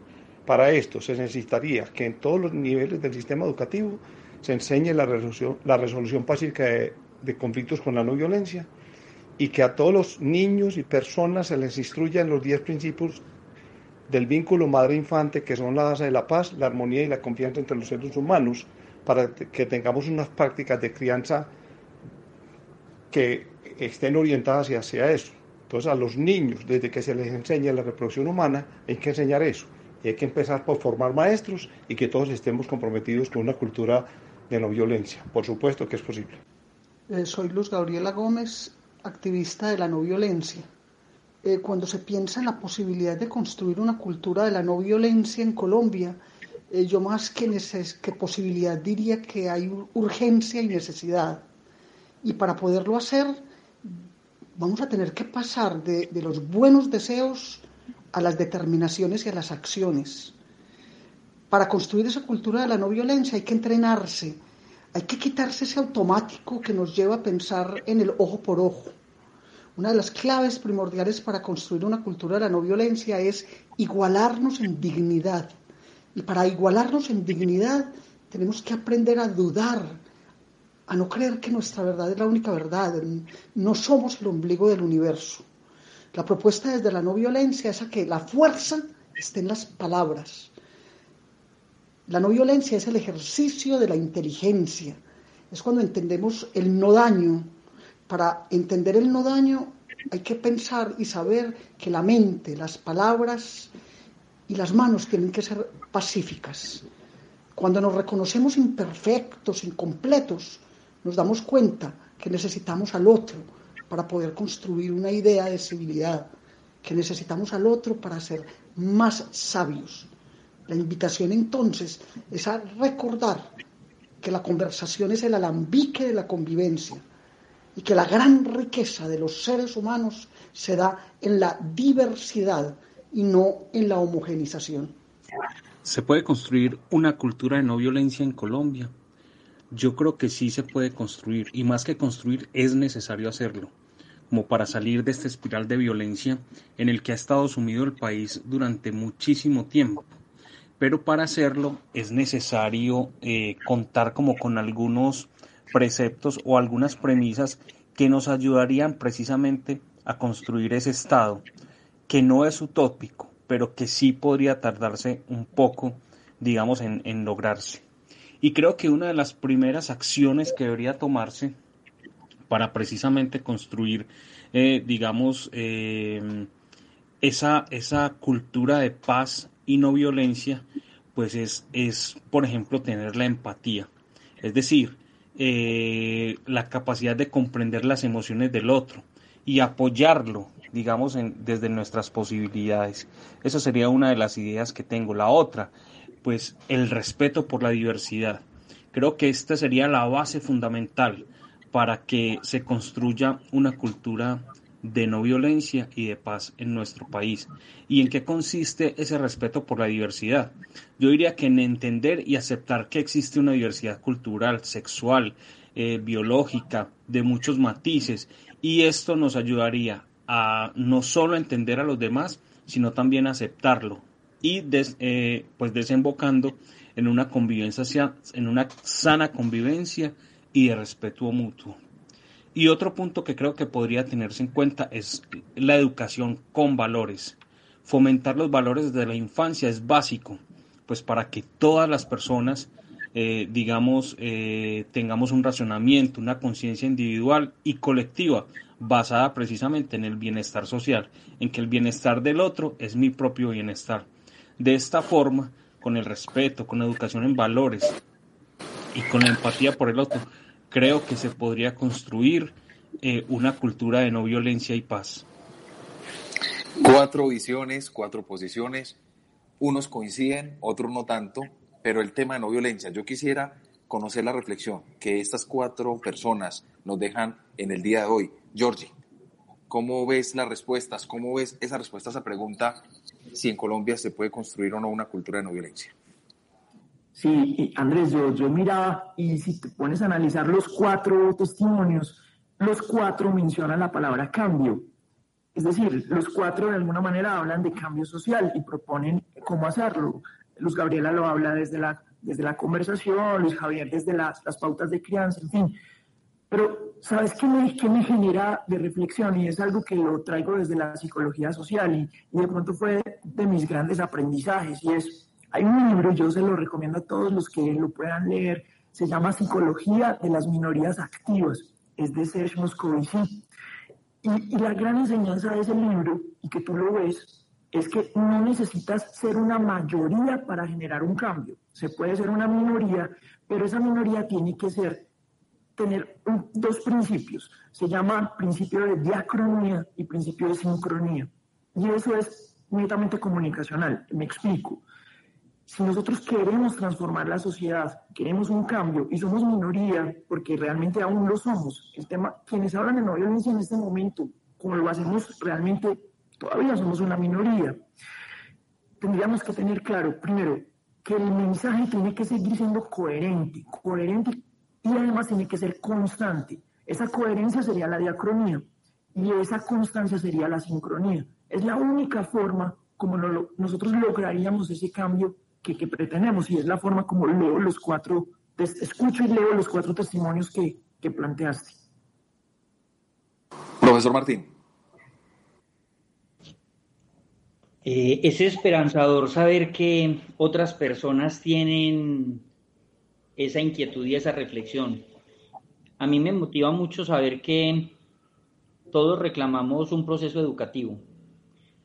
Para esto se necesitaría que en todos los niveles del sistema educativo se enseñe la resolución, la resolución pacífica de, conflictos con la no violencia y que a todos los niños y personas se les instruya en los 10 principios del vínculo madre-infante, que son la base de la paz, la armonía y la confianza entre los seres humanos, para que tengamos unas prácticas de crianza que estén orientadas hacia eso. Entonces a los niños, desde que se les enseña la reproducción humana, hay que enseñar eso. Y hay que empezar por formar maestros y que todos estemos comprometidos con una cultura de no violencia. Por supuesto que es posible. Eh, soy Luz Gabriela Gómez, activista de la no violencia. Eh, cuando se piensa en la posibilidad de construir una cultura de la no violencia en Colombia, eh, yo más que, que posibilidad diría que hay urgencia y necesidad. Y para poderlo hacer, vamos a tener que pasar de, de los buenos deseos a las determinaciones y a las acciones. Para construir esa cultura de la no violencia hay que entrenarse, hay que quitarse ese automático que nos lleva a pensar en el ojo por ojo. Una de las claves primordiales para construir una cultura de la no violencia es igualarnos en dignidad. Y para igualarnos en dignidad tenemos que aprender a dudar, a no creer que nuestra verdad es la única verdad. No somos el ombligo del universo. La propuesta desde la no violencia es a que la fuerza esté en las palabras, la no violencia es el ejercicio de la inteligencia. Es cuando entendemos el no daño. Para entender el no daño hay que pensar y saber que la mente, las palabras y las manos tienen que ser pacíficas. Cuando nos reconocemos imperfectos, incompletos, nos damos cuenta que necesitamos al otro para poder construir una idea de civilidad, que necesitamos al otro para ser más sabios. La invitación entonces es a recordar que la conversación es el alambique de la convivencia y que la gran riqueza de los seres humanos se da en la diversidad y no en la homogenización. ¿Se puede construir una cultura de no violencia en Colombia? Yo creo que sí se puede construir y más que construir es necesario hacerlo, como para salir de esta espiral de violencia en el que ha estado sumido el país durante muchísimo tiempo pero para hacerlo es necesario eh, contar como con algunos preceptos o algunas premisas que nos ayudarían precisamente a construir ese estado, que no es utópico, pero que sí podría tardarse un poco, digamos, en, lograrse. Y creo que una de las primeras acciones que debería tomarse para precisamente construir, eh, digamos, eh, esa, esa cultura de paz y no violencia, pues es, es por ejemplo, tener la empatía. Es decir, eh, la capacidad de comprender las emociones del otro y apoyarlo, digamos, desde nuestras posibilidades. Esa sería una de las ideas que tengo. La otra, pues el respeto por la diversidad. Creo que esta sería la base fundamental para que se construya una cultura de no violencia y de paz en nuestro país. ¿Y en qué consiste ese respeto por la diversidad? Yo diría que en entender y aceptar que existe una diversidad cultural, sexual, eh, biológica, de muchos matices, y esto nos ayudaría a no solo entender a los demás, sino también aceptarlo y eh, pues desembocando en una convivencia, en una sana convivencia y de respeto mutuo. Y otro punto que creo que podría tenerse en cuenta es la educación con valores. Fomentar los valores desde la infancia es básico, pues para que todas las personas, eh, digamos, eh, tengamos un razonamiento, una conciencia individual y colectiva basada precisamente en el bienestar social, en que el bienestar del otro es mi propio bienestar. De esta forma, con el respeto, con educación en valores y con la empatía por el otro, creo que se podría construir eh, una cultura de no violencia y paz. Cuatro visiones, cuatro posiciones, unos coinciden, otros no tanto, pero el tema de no violencia, yo quisiera conocer la reflexión que estas cuatro personas nos dejan en el día de hoy. Georgie, ¿Cómo ves las respuestas? ¿Cómo ves esa respuesta a esa pregunta si en Colombia se puede construir o no una cultura de no violencia? Sí, Andrés, yo, yo miraba y si te pones a analizar los cuatro testimonios, los cuatro mencionan la palabra cambio. Es decir, los cuatro de alguna manera hablan de cambio social y proponen cómo hacerlo. Luz Gabriela lo habla desde la, desde la conversación, Luis Javier desde las, las pautas de crianza, en fin. Pero, ¿sabes qué me, qué me genera de reflexión? Y es algo que lo traigo desde la psicología social y, y de pronto fue de mis grandes aprendizajes y es, hay un libro, yo se lo recomiendo a todos los que lo puedan leer, se llama Psicología de las Minorías Activas, es de Serge Moscovici. Y, la gran enseñanza de ese libro, y que tú lo ves, es que no necesitas ser una mayoría para generar un cambio. Se puede ser una minoría, pero esa minoría tiene que ser tener dos principios. Se llama principio de diacronía y principio de sincronía. Y eso es netamente comunicacional. Me explico. Si nosotros queremos transformar la sociedad, queremos un cambio y somos minoría, porque realmente aún lo somos, el tema, quienes hablan de no violencia en este momento, como lo hacemos realmente, todavía somos una minoría. Tendríamos que tener claro, primero, que el mensaje tiene que seguir siendo coherente, coherente y además tiene que ser constante. Esa coherencia sería la diacronía y esa constancia sería la sincronía. Es la única forma como nosotros lograríamos ese cambio que, pretendemos y es la forma como leo los cuatro, escucho y leo los cuatro testimonios que, que planteaste. Profesor Martín. Eh, es esperanzador saber que otras personas tienen esa inquietud y esa reflexión. A mí me motiva mucho saber que todos reclamamos un proceso educativo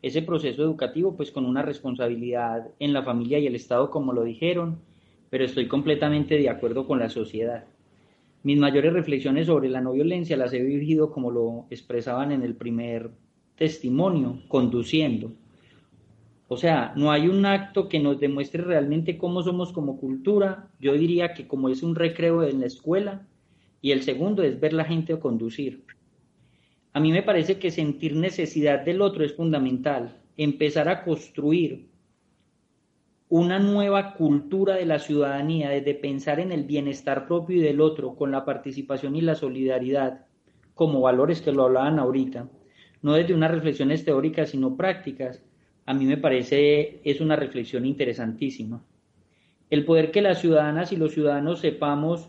ese proceso educativo pues con una responsabilidad en la familia y el Estado como lo dijeron, pero estoy completamente de acuerdo con la sociedad. Mis mayores reflexiones sobre la no violencia las he vivido como lo expresaban en el primer testimonio, conduciendo. O sea, no hay un acto que nos demuestre realmente cómo somos como cultura. Yo diría que como es un recreo en la escuela y el segundo es ver la gente conducir. A mí me parece que sentir necesidad del otro es fundamental. Empezar a construir una nueva cultura de la ciudadanía, desde pensar en el bienestar propio y del otro, con la participación y la solidaridad, como valores que lo hablaban ahorita, no desde unas reflexiones teóricas, sino prácticas, a mí me parece es una reflexión interesantísima. El poder que las ciudadanas y los ciudadanos sepamos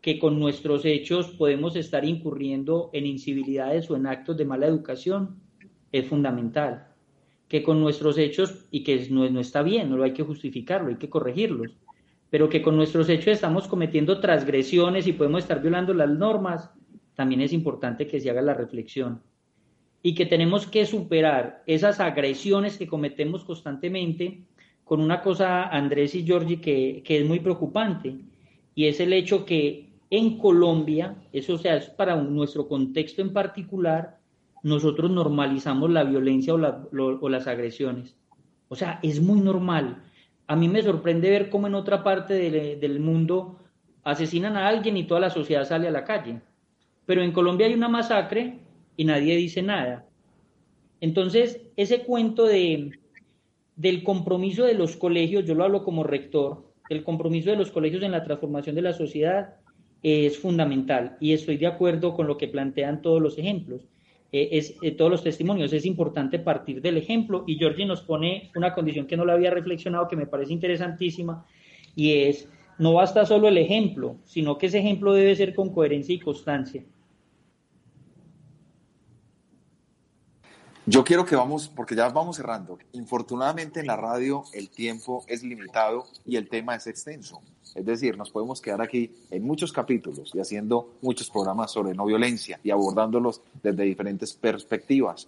que con nuestros hechos podemos estar incurriendo en incivilidades o en actos de mala educación es fundamental. Que con nuestros hechos, y que no, no está bien, no lo hay que justificarlo, hay que corregirlos, pero que con nuestros hechos estamos cometiendo transgresiones y podemos estar violando las normas, también es importante que se haga la reflexión. Y que tenemos que superar esas agresiones que cometemos constantemente con una cosa, Andrés y Giorgi, que, que es muy preocupante, y es el hecho que en Colombia, eso sea, para nuestro contexto en particular, nosotros normalizamos la violencia o, las agresiones. O sea, es muy normal. A mí me sorprende ver cómo en otra parte del mundo asesinan a alguien y toda la sociedad sale a la calle. Pero en Colombia hay una masacre y nadie dice nada. Entonces, ese cuento de, del compromiso de los colegios, yo lo hablo como rector, el compromiso de los colegios en la transformación de la sociedad, es fundamental y estoy de acuerdo con lo que plantean todos los ejemplos, eh, es, eh, todos los testimonios. Es importante partir del ejemplo y Georgie nos pone una condición que no la había reflexionado, que me parece interesantísima, y es, no basta solo el ejemplo, sino que ese ejemplo debe ser con coherencia y constancia. Yo quiero que vamos, porque ya vamos cerrando. Infortunadamente en la radio el tiempo es limitado y el tema es extenso. Es decir, nos podemos quedar aquí en muchos capítulos y haciendo muchos programas sobre no violencia y abordándolos desde diferentes perspectivas.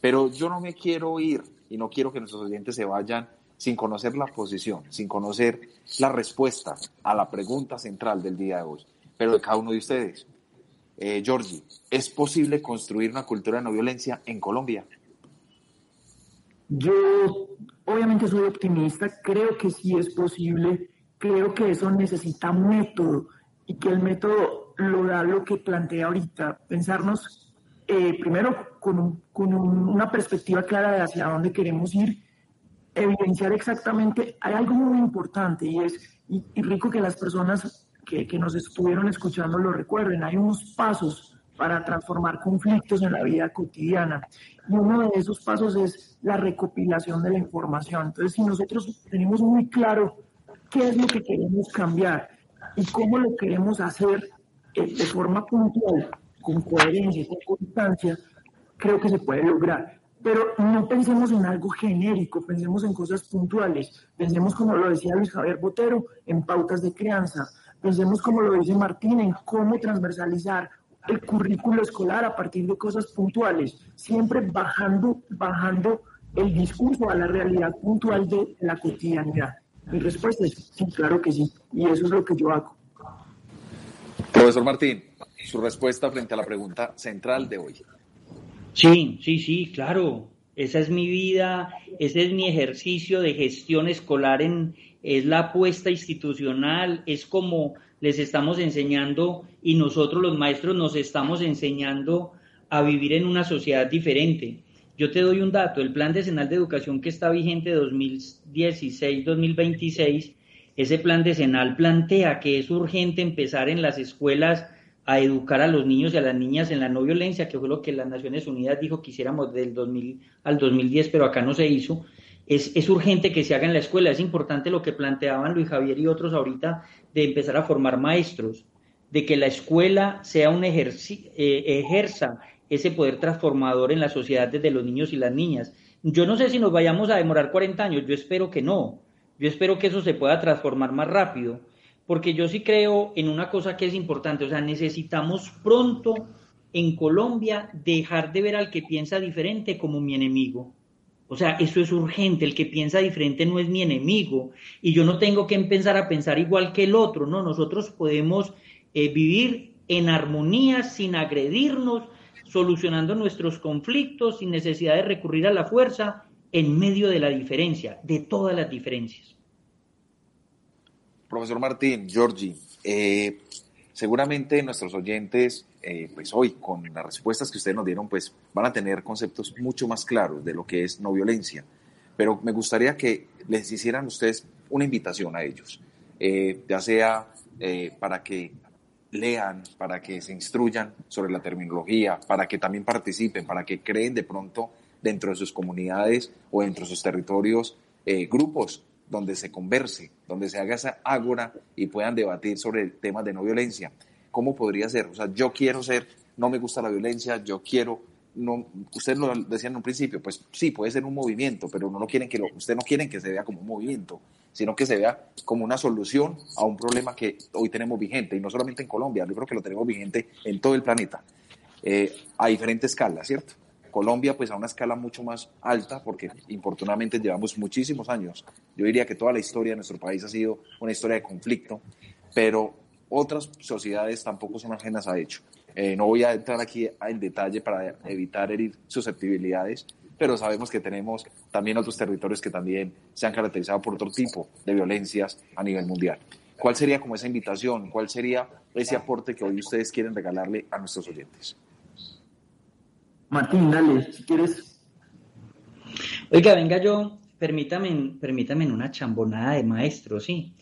Pero yo no me quiero ir y no quiero que nuestros oyentes se vayan sin conocer la posición, sin conocer la respuesta a la pregunta central del día de hoy, pero de cada uno de ustedes. Eh, Georgie, ¿es posible construir una cultura de no violencia en Colombia? Yo obviamente soy optimista, creo que sí es posible creo que eso necesita método y que el método lo da lo que plantea ahorita, pensarnos eh, primero con, una perspectiva clara de hacia dónde queremos ir, evidenciar exactamente, hay algo muy importante y es, y, rico que las personas que, que nos estuvieron escuchando lo recuerden, hay unos pasos para transformar conflictos en la vida cotidiana. Y uno de esos pasos es la recopilación de la información. Entonces, si nosotros tenemos muy claro qué es lo que queremos cambiar y cómo lo queremos hacer eh, de forma puntual, con coherencia, con constancia, creo que se puede lograr. Pero no pensemos en algo genérico, pensemos en cosas puntuales. Pensemos, como lo decía Luis Javier Botero, en pautas de crianza. Pensemos, como lo dice Martín, en cómo transversalizar el currículo escolar a partir de cosas puntuales, siempre bajando, bajando el discurso a la realidad puntual de la cotidianidad. Mi respuesta es sí, claro que sí, y eso es lo que yo hago. Profesor Martín, su respuesta frente a la pregunta central de hoy. Sí, sí, sí, claro. Esa es mi vida, ese es mi ejercicio de gestión escolar, en, es la apuesta institucional, es como les estamos enseñando y nosotros los maestros nos estamos enseñando a vivir en una sociedad diferente. Yo te doy un dato, el Plan Decenal de Educación que está vigente 2016-2026, ese Plan Decenal plantea que es urgente empezar en las escuelas a educar a los niños y a las niñas en la no violencia, que fue lo que las Naciones Unidas dijo que hiciéramos del 2000 al 2010, pero acá no se hizo. Es, urgente que se haga en la escuela. Es importante lo que planteaban Luis Javier y otros ahorita de empezar a formar maestros, de que la escuela sea un eh, ejerza ese poder transformador en la sociedad desde los niños y las niñas. Yo no sé si nos vayamos a demorar 40 años, yo espero que no. Yo espero que eso se pueda transformar más rápido, porque yo sí creo en una cosa que es importante, o sea, necesitamos pronto en Colombia dejar de ver al que piensa diferente como mi enemigo. O sea, eso es urgente. El que piensa diferente no es mi enemigo. Y yo no tengo que empezar a pensar igual que el otro. No, nosotros podemos eh, vivir en armonía sin agredirnos, solucionando nuestros conflictos sin necesidad de recurrir a la fuerza en medio de la diferencia, de todas las diferencias. Profesor Martín, Giorgi, eh, seguramente nuestros oyentes eh, pues hoy con las respuestas que ustedes nos dieron, pues van a tener conceptos mucho más claros de lo que es no violencia. Pero me gustaría que les hicieran ustedes una invitación a ellos, eh, ya sea eh, para que lean, para que se instruyan sobre la terminología, para que también participen, para que creen de pronto dentro de sus comunidades o dentro de sus territorios grupos donde se converse, donde se haga esa ágora y puedan debatir sobre temas de no violencia. ¿Cómo podría ser? O sea, yo quiero ser, no me gusta la violencia, yo quiero, no, ustedes lo decían en un principio, pues sí, puede ser un movimiento, pero no lo quieren que lo, ustedes no quieren que se vea como un movimiento, sino que se vea como una solución a un problema que hoy tenemos vigente, y no solamente en Colombia, yo creo que lo tenemos vigente en todo el planeta, eh, a diferentes escalas, ¿cierto? Colombia, pues a una escala mucho más alta, porque infortunadamente llevamos muchísimos años. Yo diría que toda la historia de nuestro país ha sido una historia de conflicto, pero otras sociedades tampoco son ajenas a hecho. Eh, no voy a entrar aquí en detalle para evitar herir susceptibilidades, pero sabemos que tenemos también otros territorios que también se han caracterizado por otro tipo de violencias a nivel mundial. ¿Cuál sería como esa invitación? ¿Cuál sería ese aporte que hoy ustedes quieren regalarle a nuestros oyentes? Martín, dale, si quieres. Oiga, venga yo, permítame, permítame en una chambonada de maestro, sí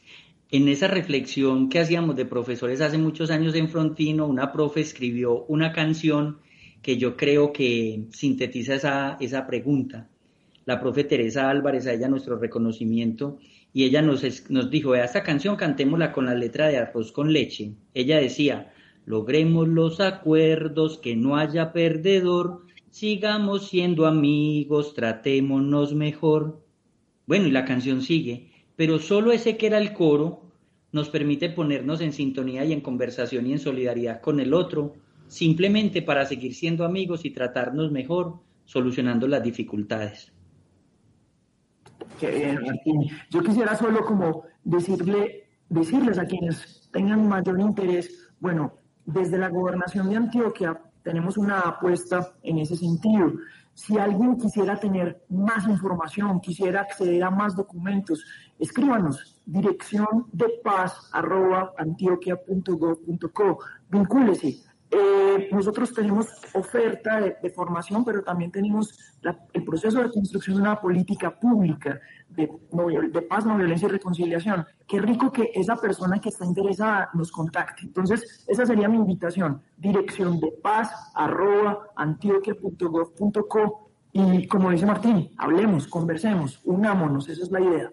en esa reflexión que hacíamos de profesores hace muchos años en Frontino, una profe escribió una canción que yo creo que sintetiza esa, esa pregunta. La profe Teresa Álvarez, a ella nuestro reconocimiento, y ella nos, nos dijo, vea, esta canción cantémosla con la letra de arroz con leche. Ella decía, logremos los acuerdos, que no haya perdedor, sigamos siendo amigos, tratémonos mejor. Bueno, y la canción sigue, pero solo ese que era el coro nos permite ponernos en sintonía y en conversación y en solidaridad con el otro, simplemente para seguir siendo amigos y tratarnos mejor, solucionando las dificultades. Qué bien, Martín. Yo quisiera solo como decirle, decirles a quienes tengan mayor interés, bueno, desde la gobernación de Antioquia tenemos una apuesta en ese sentido. Si alguien quisiera tener más información, quisiera acceder a más documentos, escríbanos dirección de paz arroba antioquia.gov.co. Vincúlese. Eh, nosotros tenemos oferta de, formación, pero también tenemos el proceso de construcción de una política pública de, de, paz, no violencia y reconciliación. Qué rico que esa persona que está interesada nos contacte. Entonces, esa sería mi invitación. Dirección de paz, arroba, antioquia.gov.co y como dice Martín, hablemos, conversemos, unámonos, esa es la idea.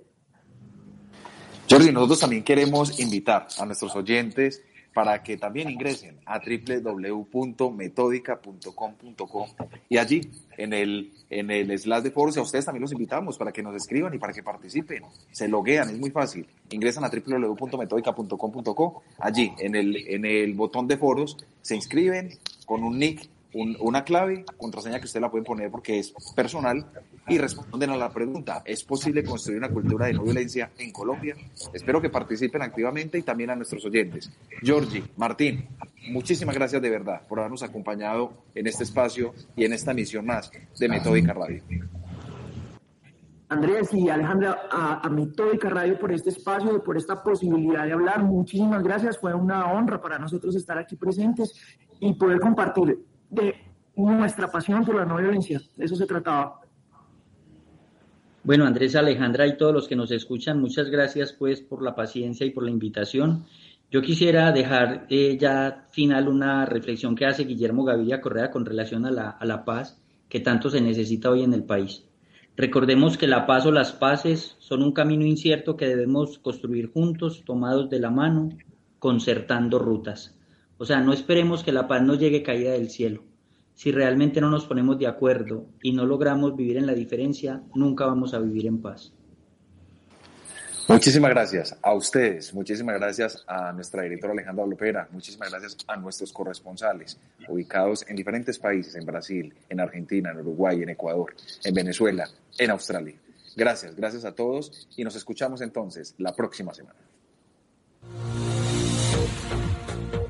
Jordi, nosotros también queremos invitar a nuestros oyentes para que también ingresen a www.metódica.com.co y allí en el, en el slash de foros a ustedes también los invitamos para que nos escriban y para que participen. Se loguean, es muy fácil. Ingresan a www.metódica.com.co, allí en el, en el botón de foros se inscriben con un nick una clave, contraseña que usted la puede poner porque es personal y responden a la pregunta, ¿es posible construir una cultura de no violencia en Colombia? Espero que participen activamente y también a nuestros oyentes. Georgie, Martín, muchísimas gracias de verdad por habernos acompañado en este espacio y en esta emisión más de Metódica Radio. Andrés y Alejandra, a, a Metódica Radio por este espacio, y por esta posibilidad de hablar. Muchísimas gracias. Fue una honra para nosotros estar aquí presentes y poder compartir de nuestra pasión por la no violencia. Eso se trataba. Bueno, Andrés, Alejandra y todos los que nos escuchan, muchas gracias pues por la paciencia y por la invitación. Yo quisiera dejar eh, ya final una reflexión que hace Guillermo Gaviria Correa con relación a la, a la paz que tanto se necesita hoy en el país. Recordemos que la paz o las paces son un camino incierto que debemos construir juntos, tomados de la mano, concertando rutas. O sea, no esperemos que la paz nos llegue caída del cielo. Si realmente no nos ponemos de acuerdo y no logramos vivir en la diferencia, nunca vamos a vivir en paz. Muchísimas gracias a ustedes, muchísimas gracias a nuestra directora Alejandra Lopera, muchísimas gracias a nuestros corresponsales ubicados en diferentes países, en Brasil, en Argentina, en Uruguay, en Ecuador, en Venezuela, en Australia. Gracias, gracias a todos y nos escuchamos entonces la próxima semana.